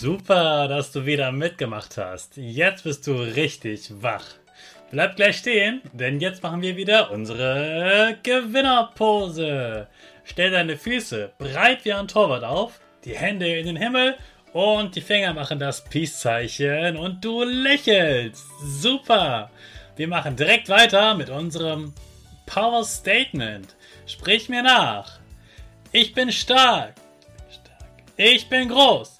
Super, dass du wieder mitgemacht hast. Jetzt bist du richtig wach. Bleib gleich stehen, denn jetzt machen wir wieder unsere Gewinnerpose. Stell deine Füße breit wie ein Torwart auf, die Hände in den Himmel und die Finger machen das Peace-Zeichen und du lächelst. Super. Wir machen direkt weiter mit unserem Power Statement. Sprich mir nach. Ich bin stark. Ich bin groß.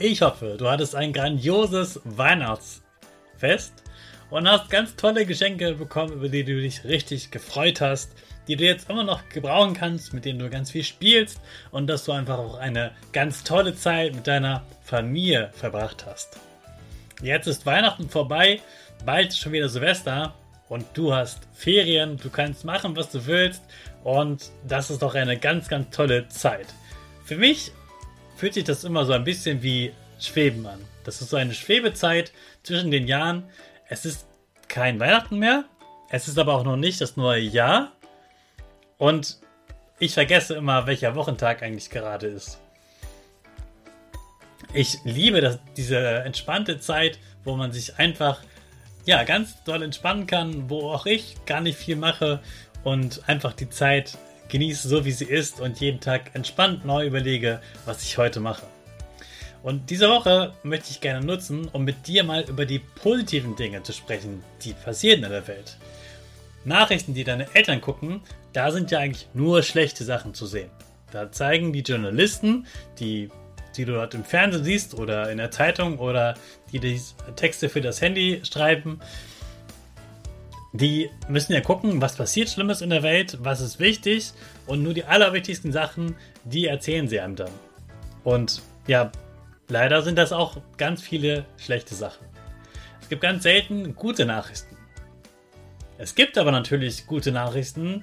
Ich hoffe, du hattest ein grandioses Weihnachtsfest und hast ganz tolle Geschenke bekommen, über die du dich richtig gefreut hast, die du jetzt immer noch gebrauchen kannst, mit denen du ganz viel spielst und dass du einfach auch eine ganz tolle Zeit mit deiner Familie verbracht hast. Jetzt ist Weihnachten vorbei, bald schon wieder Silvester und du hast Ferien, du kannst machen, was du willst und das ist doch eine ganz, ganz tolle Zeit. Für mich fühlt sich das immer so ein bisschen wie Schweben an. Das ist so eine Schwebezeit zwischen den Jahren. Es ist kein Weihnachten mehr. Es ist aber auch noch nicht das neue Jahr. Und ich vergesse immer, welcher Wochentag eigentlich gerade ist. Ich liebe das, diese entspannte Zeit, wo man sich einfach ja, ganz doll entspannen kann, wo auch ich gar nicht viel mache und einfach die Zeit genieße so, wie sie ist und jeden Tag entspannt neu überlege, was ich heute mache. Und diese Woche möchte ich gerne nutzen, um mit dir mal über die positiven Dinge zu sprechen, die passieren in der Welt. Nachrichten, die deine Eltern gucken, da sind ja eigentlich nur schlechte Sachen zu sehen. Da zeigen die Journalisten, die, die du dort im Fernsehen siehst oder in der Zeitung oder die die Texte für das Handy schreiben, die müssen ja gucken, was passiert Schlimmes in der Welt, was ist wichtig und nur die allerwichtigsten Sachen, die erzählen sie einem dann. Und ja, leider sind das auch ganz viele schlechte Sachen. Es gibt ganz selten gute Nachrichten. Es gibt aber natürlich gute Nachrichten,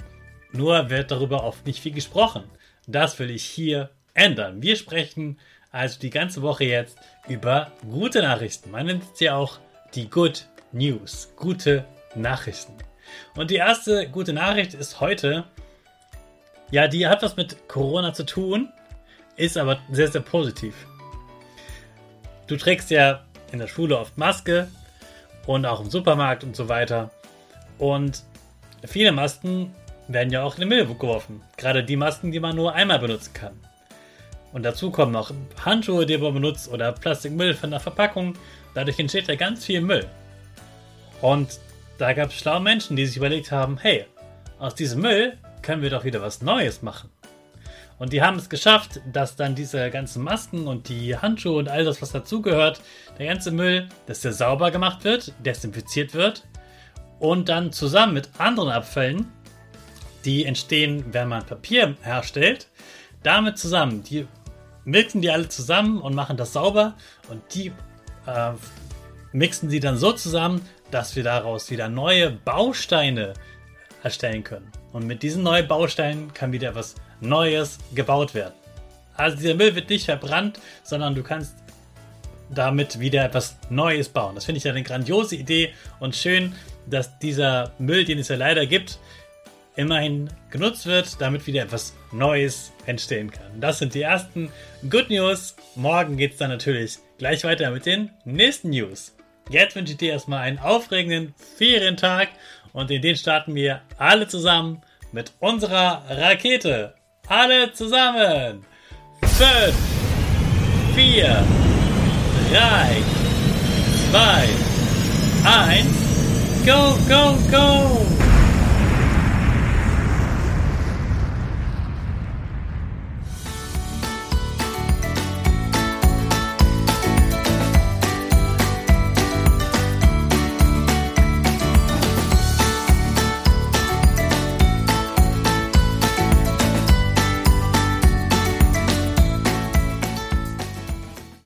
nur wird darüber oft nicht viel gesprochen. Das will ich hier ändern. Wir sprechen also die ganze Woche jetzt über gute Nachrichten. Man nennt sie auch die Good News. Gute Nachrichten. Und die erste gute Nachricht ist heute, ja, die hat was mit Corona zu tun, ist aber sehr, sehr positiv. Du trägst ja in der Schule oft Maske und auch im Supermarkt und so weiter. Und viele Masken werden ja auch in den Müll geworfen. Gerade die Masken, die man nur einmal benutzen kann. Und dazu kommen noch Handschuhe, die man benutzt oder Plastikmüll von der Verpackung. Dadurch entsteht ja ganz viel Müll. Und da gab es schlaue Menschen, die sich überlegt haben, hey, aus diesem Müll können wir doch wieder was Neues machen. Und die haben es geschafft, dass dann diese ganzen Masken und die Handschuhe und all das, was dazugehört, der ganze Müll, dass der sauber gemacht wird, desinfiziert wird und dann zusammen mit anderen Abfällen, die entstehen, wenn man Papier herstellt, damit zusammen, die mixen die alle zusammen und machen das sauber und die äh, mixen sie dann so zusammen, dass wir daraus wieder neue Bausteine erstellen können. Und mit diesen neuen Bausteinen kann wieder etwas Neues gebaut werden. Also dieser Müll wird nicht verbrannt, sondern du kannst damit wieder etwas Neues bauen. Das finde ich eine grandiose Idee und schön, dass dieser Müll, den es ja leider gibt, immerhin genutzt wird, damit wieder etwas Neues entstehen kann. Das sind die ersten Good News. Morgen geht es dann natürlich gleich weiter mit den nächsten News. Jetzt wünsche ich dir erstmal einen aufregenden Ferientag und in den starten wir alle zusammen mit unserer Rakete. Alle zusammen. 5, 4, 3, 2, 1, go, go, go!